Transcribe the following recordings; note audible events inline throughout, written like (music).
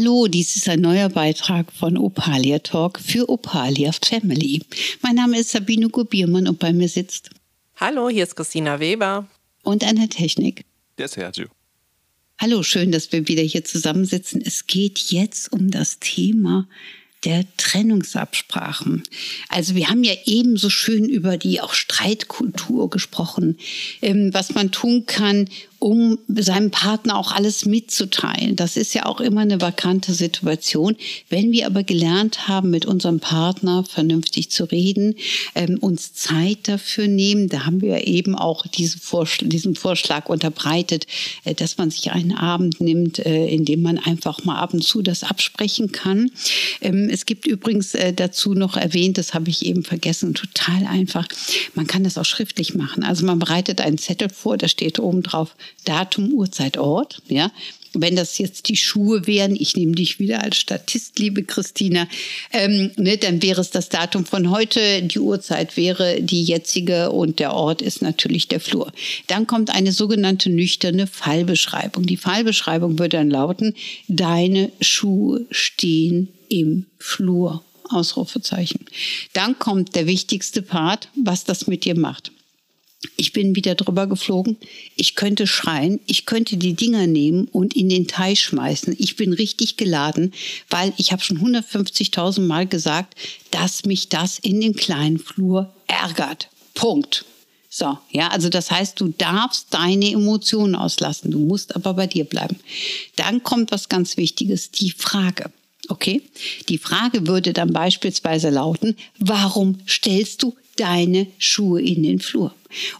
Hallo, dies ist ein neuer Beitrag von Opalia Talk für Opalia Family. Mein Name ist Sabine Gubiermann und bei mir sitzt. Hallo, hier ist Christina Weber. Und an der Technik. Der Sergio. Hallo, schön, dass wir wieder hier zusammensitzen. Es geht jetzt um das Thema der Trennungsabsprachen. Also wir haben ja ebenso schön über die auch Streitkultur gesprochen, ähm, was man tun kann, um seinem Partner auch alles mitzuteilen. Das ist ja auch immer eine vakante Situation. Wenn wir aber gelernt haben, mit unserem Partner vernünftig zu reden, ähm, uns Zeit dafür nehmen, da haben wir eben auch diese Vorschl diesen Vorschlag unterbreitet, äh, dass man sich einen Abend nimmt, äh, in dem man einfach mal ab und zu das absprechen kann. Ähm, es gibt übrigens äh, dazu noch erwähnt, das habe ich eben vergessen, total einfach. Man kann das auch schriftlich machen. Also man bereitet einen Zettel vor, da steht oben drauf Datum, Uhrzeit, Ort. Ja, wenn das jetzt die Schuhe wären, ich nehme dich wieder als Statist, liebe Christina, ähm, ne, dann wäre es das Datum von heute, die Uhrzeit wäre die jetzige und der Ort ist natürlich der Flur. Dann kommt eine sogenannte nüchterne Fallbeschreibung. Die Fallbeschreibung würde dann lauten, deine Schuhe stehen im Flur. Ausrufezeichen. Dann kommt der wichtigste Part, was das mit dir macht. Ich bin wieder drüber geflogen. Ich könnte schreien. Ich könnte die Dinger nehmen und in den Teich schmeißen. Ich bin richtig geladen, weil ich habe schon 150.000 Mal gesagt, dass mich das in dem kleinen Flur ärgert. Punkt. So, ja, also das heißt, du darfst deine Emotionen auslassen. Du musst aber bei dir bleiben. Dann kommt was ganz Wichtiges, die Frage. Okay? Die Frage würde dann beispielsweise lauten, warum stellst du deine Schuhe in den Flur?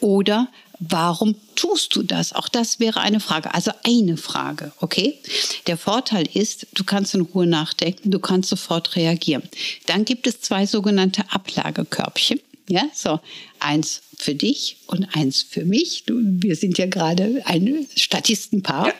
Oder warum tust du das? Auch das wäre eine Frage. Also eine Frage, okay? Der Vorteil ist, du kannst in Ruhe nachdenken, du kannst sofort reagieren. Dann gibt es zwei sogenannte Ablagekörbchen. Ja, so eins für dich und eins für mich. Du, wir sind ja gerade ein Statistenpaar. Ja.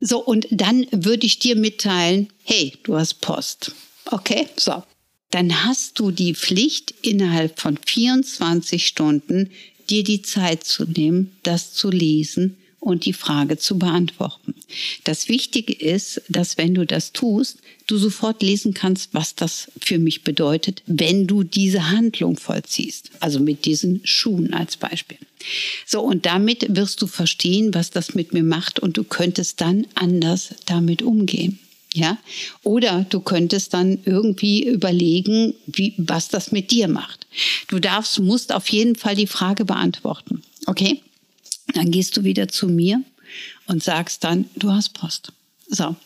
So, und dann würde ich dir mitteilen, hey, du hast Post. Okay, so dann hast du die Pflicht, innerhalb von 24 Stunden dir die Zeit zu nehmen, das zu lesen und die Frage zu beantworten. Das Wichtige ist, dass wenn du das tust, du sofort lesen kannst, was das für mich bedeutet, wenn du diese Handlung vollziehst. Also mit diesen Schuhen als Beispiel. So, und damit wirst du verstehen, was das mit mir macht und du könntest dann anders damit umgehen. Ja, oder du könntest dann irgendwie überlegen, wie, was das mit dir macht. Du darfst, musst auf jeden Fall die Frage beantworten. Okay? Dann gehst du wieder zu mir und sagst dann, du hast Post. So,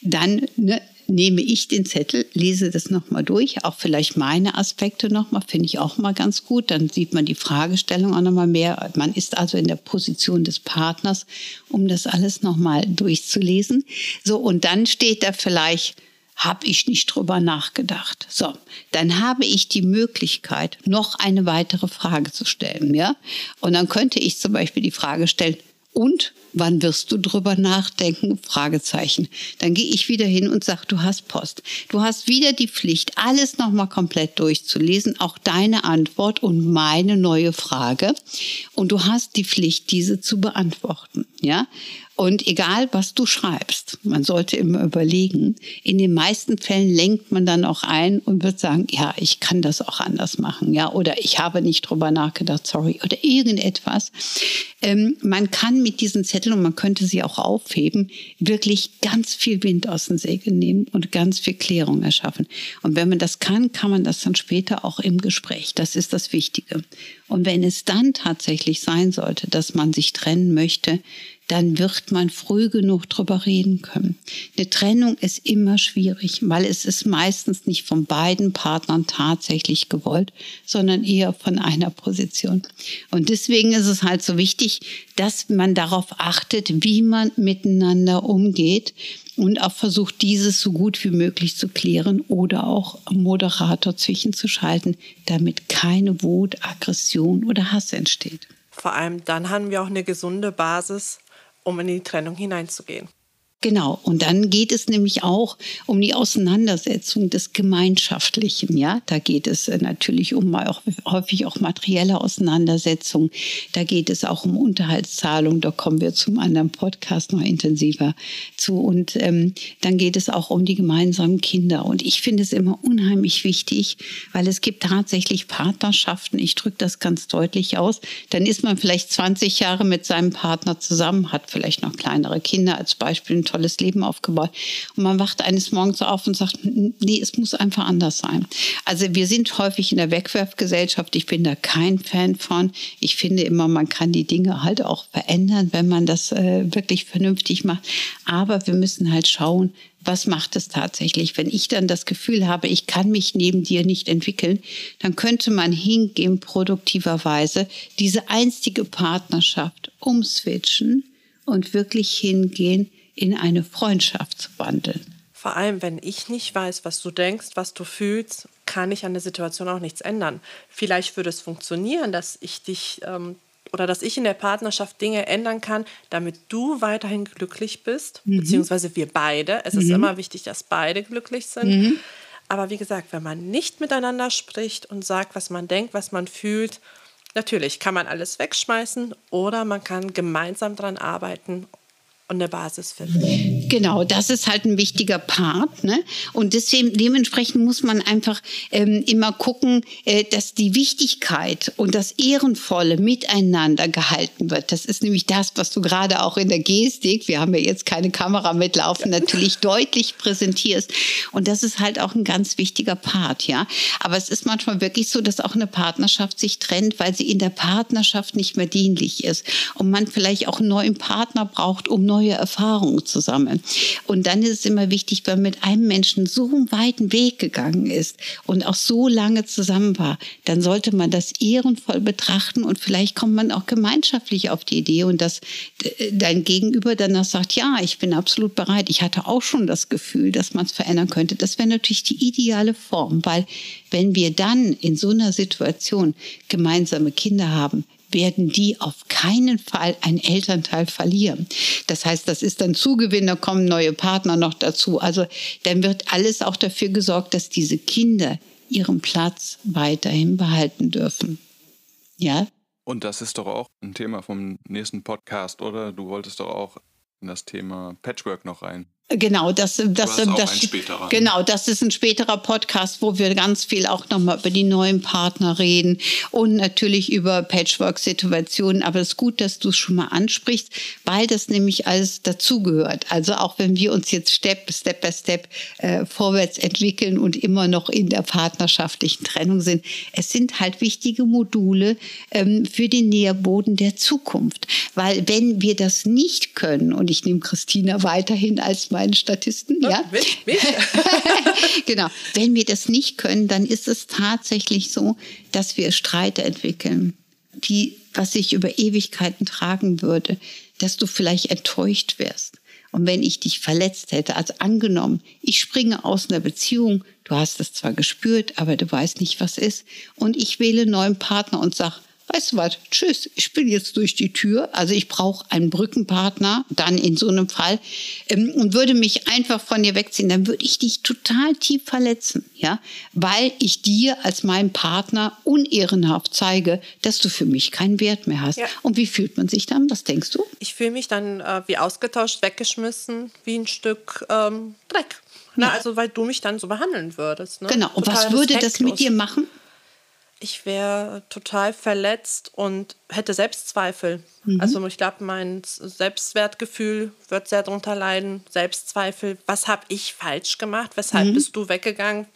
dann ne, nehme ich den Zettel, lese das nochmal durch, auch vielleicht meine Aspekte nochmal, finde ich auch mal ganz gut. Dann sieht man die Fragestellung auch nochmal mehr. Man ist also in der Position des Partners, um das alles nochmal durchzulesen. So, und dann steht da vielleicht, habe ich nicht drüber nachgedacht. So, dann habe ich die Möglichkeit, noch eine weitere Frage zu stellen, ja? Und dann könnte ich zum Beispiel die Frage stellen, und wann wirst du drüber nachdenken? Fragezeichen. Dann gehe ich wieder hin und sage, du hast Post. Du hast wieder die Pflicht, alles nochmal komplett durchzulesen, auch deine Antwort und meine neue Frage. Und du hast die Pflicht, diese zu beantworten. Ja? Und egal, was du schreibst, man sollte immer überlegen, in den meisten Fällen lenkt man dann auch ein und wird sagen, ja, ich kann das auch anders machen, ja, oder ich habe nicht drüber nachgedacht, sorry, oder irgendetwas. Ähm, man kann mit diesen Zetteln, und man könnte sie auch aufheben, wirklich ganz viel Wind aus den Segeln nehmen und ganz viel Klärung erschaffen. Und wenn man das kann, kann man das dann später auch im Gespräch. Das ist das Wichtige. Und wenn es dann tatsächlich sein sollte, dass man sich trennen möchte, dann wird man früh genug drüber reden können. Eine Trennung ist immer schwierig, weil es ist meistens nicht von beiden Partnern tatsächlich gewollt, sondern eher von einer Position. Und deswegen ist es halt so wichtig, dass man darauf achtet, wie man miteinander umgeht und auch versucht, dieses so gut wie möglich zu klären oder auch Moderator zwischenzuschalten, damit keine Wut, Aggression oder Hass entsteht. Vor allem dann haben wir auch eine gesunde Basis, um in die Trennung hineinzugehen. Genau. Und dann geht es nämlich auch um die Auseinandersetzung des Gemeinschaftlichen. Ja, da geht es äh, natürlich um auch, häufig auch materielle Auseinandersetzungen. Da geht es auch um Unterhaltszahlung. Da kommen wir zum anderen Podcast noch intensiver zu. Und ähm, dann geht es auch um die gemeinsamen Kinder. Und ich finde es immer unheimlich wichtig, weil es gibt tatsächlich Partnerschaften. Ich drücke das ganz deutlich aus. Dann ist man vielleicht 20 Jahre mit seinem Partner zusammen, hat vielleicht noch kleinere Kinder als Beispiel tolles Leben aufgebaut. Und man wacht eines Morgens auf und sagt, nee, es muss einfach anders sein. Also wir sind häufig in der Wegwerfgesellschaft. Ich bin da kein Fan von. Ich finde immer, man kann die Dinge halt auch verändern, wenn man das äh, wirklich vernünftig macht. Aber wir müssen halt schauen, was macht es tatsächlich? Wenn ich dann das Gefühl habe, ich kann mich neben dir nicht entwickeln, dann könnte man hingehen, produktiverweise diese einstige Partnerschaft umswitchen und wirklich hingehen, in eine Freundschaft zu wandeln. Vor allem, wenn ich nicht weiß, was du denkst, was du fühlst, kann ich an der Situation auch nichts ändern. Vielleicht würde es funktionieren, dass ich dich ähm, oder dass ich in der Partnerschaft Dinge ändern kann, damit du weiterhin glücklich bist, mhm. beziehungsweise wir beide. Es mhm. ist immer wichtig, dass beide glücklich sind. Mhm. Aber wie gesagt, wenn man nicht miteinander spricht und sagt, was man denkt, was man fühlt, natürlich kann man alles wegschmeißen oder man kann gemeinsam daran arbeiten und eine Basis finden. Genau, das ist halt ein wichtiger Part. Ne? Und deswegen, dementsprechend muss man einfach ähm, immer gucken, äh, dass die Wichtigkeit und das Ehrenvolle miteinander gehalten wird. Das ist nämlich das, was du gerade auch in der Gestik, wir haben ja jetzt keine Kamera mitlaufen, ja. (laughs) natürlich deutlich präsentierst. Und das ist halt auch ein ganz wichtiger Part, ja. Aber es ist manchmal wirklich so, dass auch eine Partnerschaft sich trennt, weil sie in der Partnerschaft nicht mehr dienlich ist. Und man vielleicht auch einen neuen Partner braucht, um neue Erfahrungen zu sammeln. Und dann ist es immer wichtig, wenn man mit einem Menschen so einen weiten Weg gegangen ist und auch so lange zusammen war, dann sollte man das ehrenvoll betrachten und vielleicht kommt man auch gemeinschaftlich auf die Idee und dass äh, dein Gegenüber dann auch sagt, ja, ich bin absolut bereit. Ich hatte auch schon das Gefühl, dass man es verändern könnte. Das wäre natürlich die ideale Form, weil wenn wir dann in so einer Situation gemeinsame Kinder haben, werden die auf keinen Fall einen Elternteil verlieren. Das heißt, das ist dann Zugewinn, da kommen neue Partner noch dazu. Also dann wird alles auch dafür gesorgt, dass diese Kinder ihren Platz weiterhin behalten dürfen. Ja? Und das ist doch auch ein Thema vom nächsten Podcast, oder? Du wolltest doch auch in das Thema Patchwork noch rein. Genau, das, das, das, genau, das ist ein späterer Podcast, wo wir ganz viel auch nochmal über die neuen Partner reden und natürlich über Patchwork-Situationen. Aber es ist gut, dass du es schon mal ansprichst, weil das nämlich alles dazugehört. Also auch wenn wir uns jetzt Step, Step by Step äh, vorwärts entwickeln und immer noch in der partnerschaftlichen Trennung sind, es sind halt wichtige Module ähm, für den Nährboden der Zukunft. Weil wenn wir das nicht können, und ich nehme Christina weiterhin als meinen Statisten. Ja, mich, mich. (laughs) genau. Wenn wir das nicht können, dann ist es tatsächlich so, dass wir Streite entwickeln, die, was sich über Ewigkeiten tragen würde, dass du vielleicht enttäuscht wärst. Und wenn ich dich verletzt hätte, also angenommen, ich springe aus einer Beziehung, du hast es zwar gespürt, aber du weißt nicht, was ist, und ich wähle einen neuen Partner und sag, weißt du was, tschüss, ich bin jetzt durch die Tür. Also ich brauche einen Brückenpartner, dann in so einem Fall, ähm, und würde mich einfach von dir wegziehen, dann würde ich dich total tief verletzen, ja, weil ich dir als meinem Partner unehrenhaft zeige, dass du für mich keinen Wert mehr hast. Ja. Und wie fühlt man sich dann? Was denkst du? Ich fühle mich dann äh, wie ausgetauscht, weggeschmissen, wie ein Stück ähm, Dreck. Na, ja. Also weil du mich dann so behandeln würdest. Ne? Genau. Und Total was würde das mit dir machen? Ich wäre total verletzt und hätte Selbstzweifel. Mhm. Also ich glaube, mein Selbstwertgefühl wird sehr darunter leiden. Selbstzweifel, was habe ich falsch gemacht? Weshalb mhm. bist du weggegangen?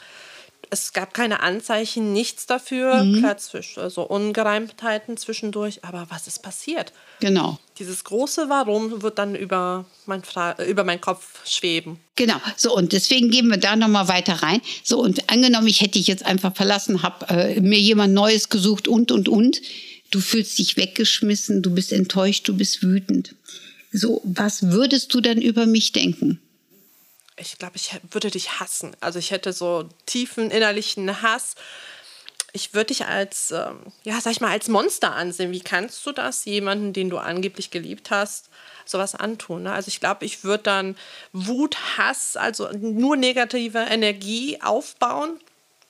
Es gab keine Anzeichen, nichts dafür. Mhm. Klar, zwischen, also Ungereimtheiten zwischendurch, aber was ist passiert? Genau. Dieses große Warum wird dann über mein, über meinen Kopf schweben. Genau. So, und deswegen gehen wir da nochmal weiter rein. So, und angenommen, ich hätte dich jetzt einfach verlassen, habe äh, mir jemand Neues gesucht und, und, und. Du fühlst dich weggeschmissen, du bist enttäuscht, du bist wütend. So, was würdest du dann über mich denken? Ich glaube, ich würde dich hassen. Also ich hätte so tiefen innerlichen Hass. ich würde dich als, ähm, ja, sag ich mal, als Monster ansehen. Wie kannst du das jemanden, den du angeblich geliebt hast, sowas antun? Ne? Also ich glaube, ich würde dann Wut, Hass, also nur negative Energie aufbauen,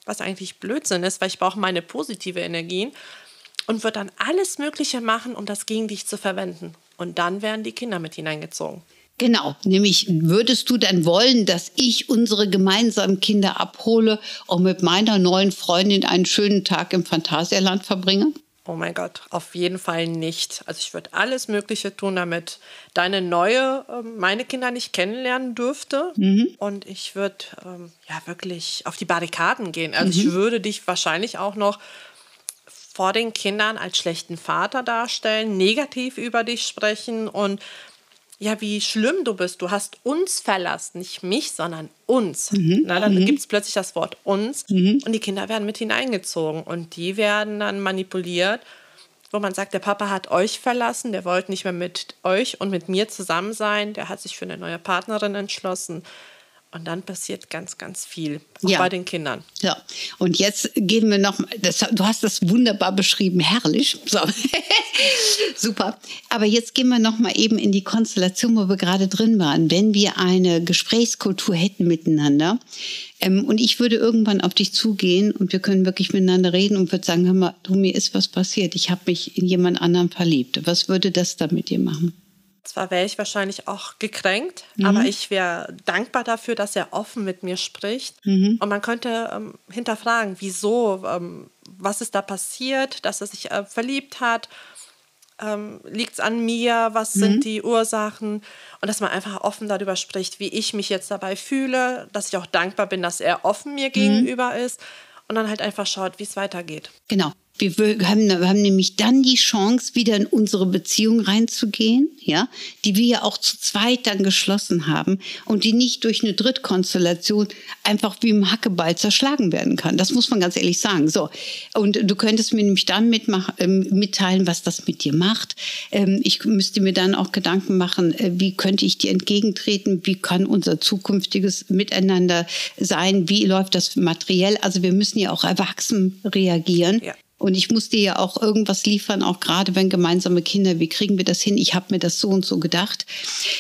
was eigentlich Blödsinn ist, weil ich brauche meine positive Energien und würde dann alles Mögliche machen, um das gegen dich zu verwenden. Und dann werden die Kinder mit hineingezogen. Genau, nämlich würdest du dann wollen, dass ich unsere gemeinsamen Kinder abhole und mit meiner neuen Freundin einen schönen Tag im Phantasialand verbringe? Oh mein Gott, auf jeden Fall nicht. Also ich würde alles Mögliche tun, damit deine neue, äh, meine Kinder nicht kennenlernen dürfte. Mhm. Und ich würde ähm, ja wirklich auf die Barrikaden gehen. Also mhm. ich würde dich wahrscheinlich auch noch vor den Kindern als schlechten Vater darstellen, negativ über dich sprechen und ja, wie schlimm du bist. Du hast uns verlassen, nicht mich, sondern uns. Mhm. Na, dann mhm. gibt es plötzlich das Wort uns mhm. und die Kinder werden mit hineingezogen und die werden dann manipuliert, wo man sagt, der Papa hat euch verlassen, der wollte nicht mehr mit euch und mit mir zusammen sein, der hat sich für eine neue Partnerin entschlossen. Und dann passiert ganz, ganz viel, auch ja. bei den Kindern. Ja, und jetzt gehen wir noch, das, du hast das wunderbar beschrieben, herrlich. So. (laughs) Super. Aber jetzt gehen wir noch mal eben in die Konstellation, wo wir gerade drin waren. Wenn wir eine Gesprächskultur hätten miteinander, ähm, und ich würde irgendwann auf dich zugehen und wir können wirklich miteinander reden und würde sagen, hör mal, du, mir ist was passiert. Ich habe mich in jemand anderen verliebt. Was würde das da mit dir machen? Zwar wäre ich wahrscheinlich auch gekränkt, mhm. aber ich wäre dankbar dafür, dass er offen mit mir spricht. Mhm. Und man könnte ähm, hinterfragen, wieso, ähm, was ist da passiert, dass er sich äh, verliebt hat. Ähm, Liegt es an mir? Was mhm. sind die Ursachen? Und dass man einfach offen darüber spricht, wie ich mich jetzt dabei fühle, dass ich auch dankbar bin, dass er offen mir mhm. gegenüber ist und dann halt einfach schaut, wie es weitergeht. Genau. Wir haben, wir haben nämlich dann die Chance, wieder in unsere Beziehung reinzugehen, ja, die wir ja auch zu zweit dann geschlossen haben und die nicht durch eine Drittkonstellation einfach wie im Hackeball zerschlagen werden kann. Das muss man ganz ehrlich sagen. So. Und du könntest mir nämlich dann mitmach, äh, mitteilen, was das mit dir macht. Ähm, ich müsste mir dann auch Gedanken machen, äh, wie könnte ich dir entgegentreten? Wie kann unser zukünftiges Miteinander sein? Wie läuft das materiell? Also wir müssen ja auch erwachsen reagieren. Ja. Und ich muss dir ja auch irgendwas liefern, auch gerade wenn gemeinsame Kinder, wie kriegen wir das hin? Ich habe mir das so und so gedacht.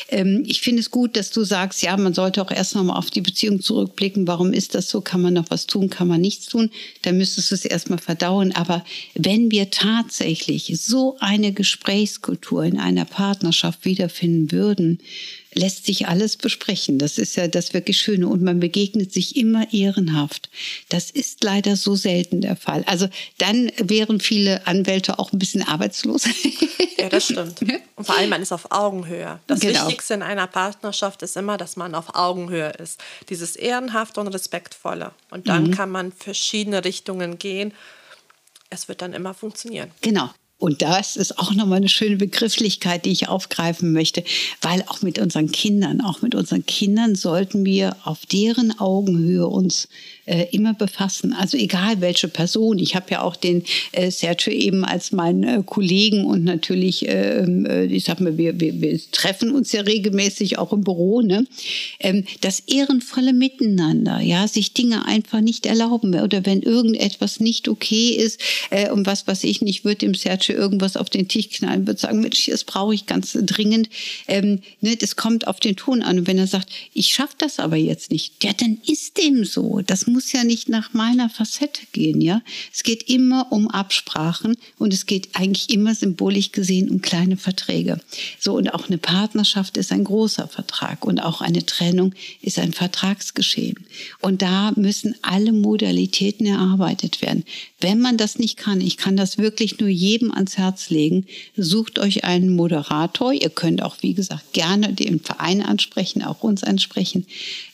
Ähm, ich finde es gut, dass du sagst, ja, man sollte auch erst nochmal auf die Beziehung zurückblicken. Warum ist das so? Kann man noch was tun? Kann man nichts tun? Dann müsstest du es erstmal verdauen. Aber wenn wir tatsächlich so eine Gesprächskultur in einer Partnerschaft wiederfinden würden, lässt sich alles besprechen. Das ist ja das wirklich Schöne. Und man begegnet sich immer ehrenhaft. Das ist leider so selten der Fall. Also dann wären viele Anwälte auch ein bisschen arbeitslos. Ja, das stimmt. (laughs) Und vor allem, man ist auf Augenhöhe. Das genau. Wichtigste in einer Partnerschaft ist immer, dass man auf Augenhöhe ist. Dieses Ehrenhafte und Respektvolle. Und dann mhm. kann man verschiedene Richtungen gehen. Es wird dann immer funktionieren. Genau. Und das ist auch nochmal eine schöne Begrifflichkeit, die ich aufgreifen möchte, weil auch mit unseren Kindern, auch mit unseren Kindern sollten wir auf deren Augenhöhe uns äh, immer befassen. Also egal welche Person. Ich habe ja auch den äh, Sergio eben als meinen äh, Kollegen und natürlich, ähm, äh, ich sag mal, wir, wir, wir treffen uns ja regelmäßig auch im Büro. Ne? Ähm, das ehrenvolle Miteinander, ja, sich Dinge einfach nicht erlauben oder wenn irgendetwas nicht okay ist äh, und was was ich nicht, würde dem Sergio Peitsche irgendwas auf den Tisch knallen, wird sagen, Mensch, das brauche ich ganz dringend. Ähm, ne, das kommt auf den Ton an. Und wenn er sagt, ich schaffe das aber jetzt nicht, ja, dann ist dem so. Das muss ja nicht nach meiner Facette gehen, ja. Es geht immer um Absprachen und es geht eigentlich immer symbolisch gesehen um kleine Verträge. So, und auch eine Partnerschaft ist ein großer Vertrag und auch eine Trennung ist ein Vertragsgeschehen. Und da müssen alle Modalitäten erarbeitet werden. Wenn man das nicht kann, ich kann das wirklich nur jedem ans Herz legen, sucht euch einen Moderator. Ihr könnt auch, wie gesagt, gerne den Verein ansprechen, auch uns ansprechen.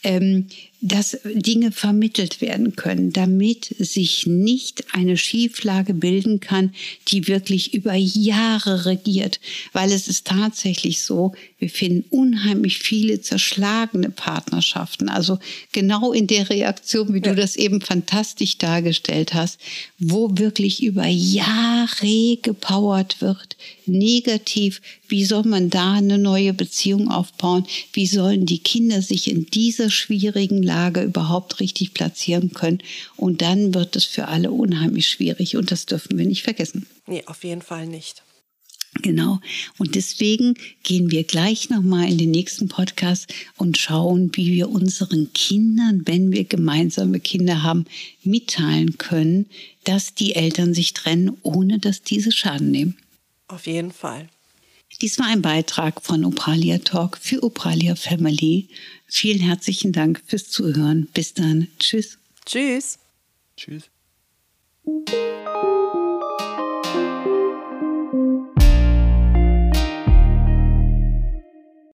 Ähm, dass Dinge vermittelt werden können, damit sich nicht eine Schieflage bilden kann, die wirklich über Jahre regiert. Weil es ist tatsächlich so, wir finden unheimlich viele zerschlagene Partnerschaften. Also genau in der Reaktion, wie ja. du das eben fantastisch dargestellt hast, wo wirklich über Jahre gepowert wird, negativ Wie soll man da eine neue Beziehung aufbauen? Wie sollen die Kinder sich in dieser schwierigen Lage überhaupt richtig platzieren können? Und dann wird es für alle unheimlich schwierig und das dürfen wir nicht vergessen. Nee, auf jeden Fall nicht. Genau. Und deswegen gehen wir gleich nochmal in den nächsten Podcast und schauen, wie wir unseren Kindern, wenn wir gemeinsame Kinder haben, mitteilen können, dass die Eltern sich trennen, ohne dass diese Schaden nehmen. Auf jeden Fall. Dies war ein Beitrag von Opralia Talk für Opralia Family. Vielen herzlichen Dank fürs Zuhören. Bis dann. Tschüss. Tschüss. Tschüss.